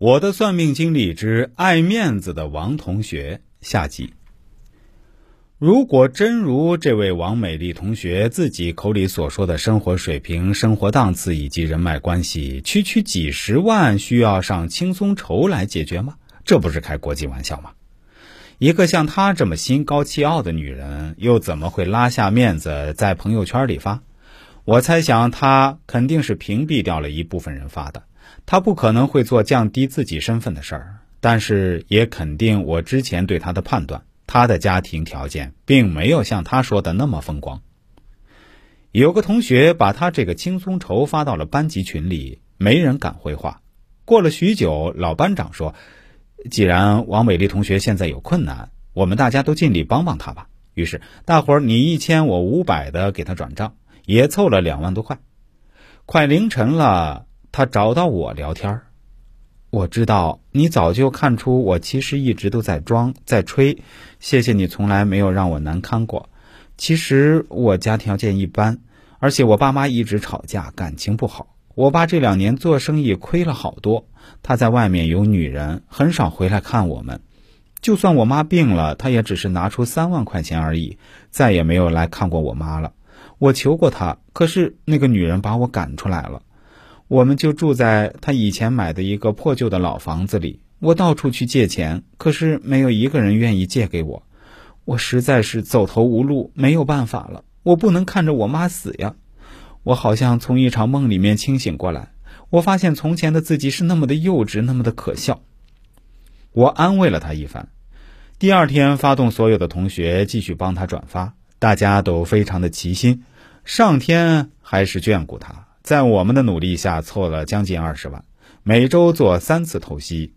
我的算命经历之爱面子的王同学下集。如果真如这位王美丽同学自己口里所说的生活水平、生活档次以及人脉关系，区区几十万需要上轻松筹来解决吗？这不是开国际玩笑吗？一个像她这么心高气傲的女人，又怎么会拉下面子在朋友圈里发？我猜想她肯定是屏蔽掉了一部分人发的。他不可能会做降低自己身份的事儿，但是也肯定我之前对他的判断，他的家庭条件并没有像他说的那么风光。有个同学把他这个轻松筹发到了班级群里，没人敢回话。过了许久，老班长说：“既然王美丽同学现在有困难，我们大家都尽力帮帮她吧。”于是大伙儿你一千我五百的给他转账，也凑了两万多块。快凌晨了。他找到我聊天我知道你早就看出我其实一直都在装在吹，谢谢你从来没有让我难堪过。其实我家条件一般，而且我爸妈一直吵架，感情不好。我爸这两年做生意亏了好多，他在外面有女人，很少回来看我们。就算我妈病了，他也只是拿出三万块钱而已，再也没有来看过我妈了。我求过他，可是那个女人把我赶出来了。我们就住在他以前买的一个破旧的老房子里。我到处去借钱，可是没有一个人愿意借给我。我实在是走投无路，没有办法了。我不能看着我妈死呀！我好像从一场梦里面清醒过来。我发现从前的自己是那么的幼稚，那么的可笑。我安慰了他一番。第二天，发动所有的同学继续帮他转发，大家都非常的齐心。上天还是眷顾他。在我们的努力下，凑了将近二十万，每周做三次透析。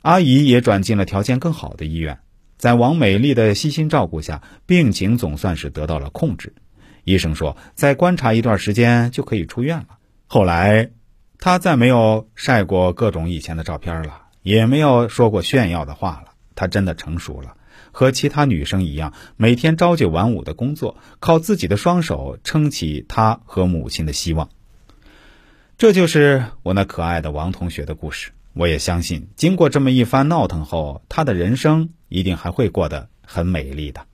阿姨也转进了条件更好的医院。在王美丽的悉心照顾下，病情总算是得到了控制。医生说，再观察一段时间就可以出院了。后来，她再没有晒过各种以前的照片了，也没有说过炫耀的话了。她真的成熟了，和其他女生一样，每天朝九晚五的工作，靠自己的双手撑起她和母亲的希望。这就是我那可爱的王同学的故事。我也相信，经过这么一番闹腾后，他的人生一定还会过得很美丽的。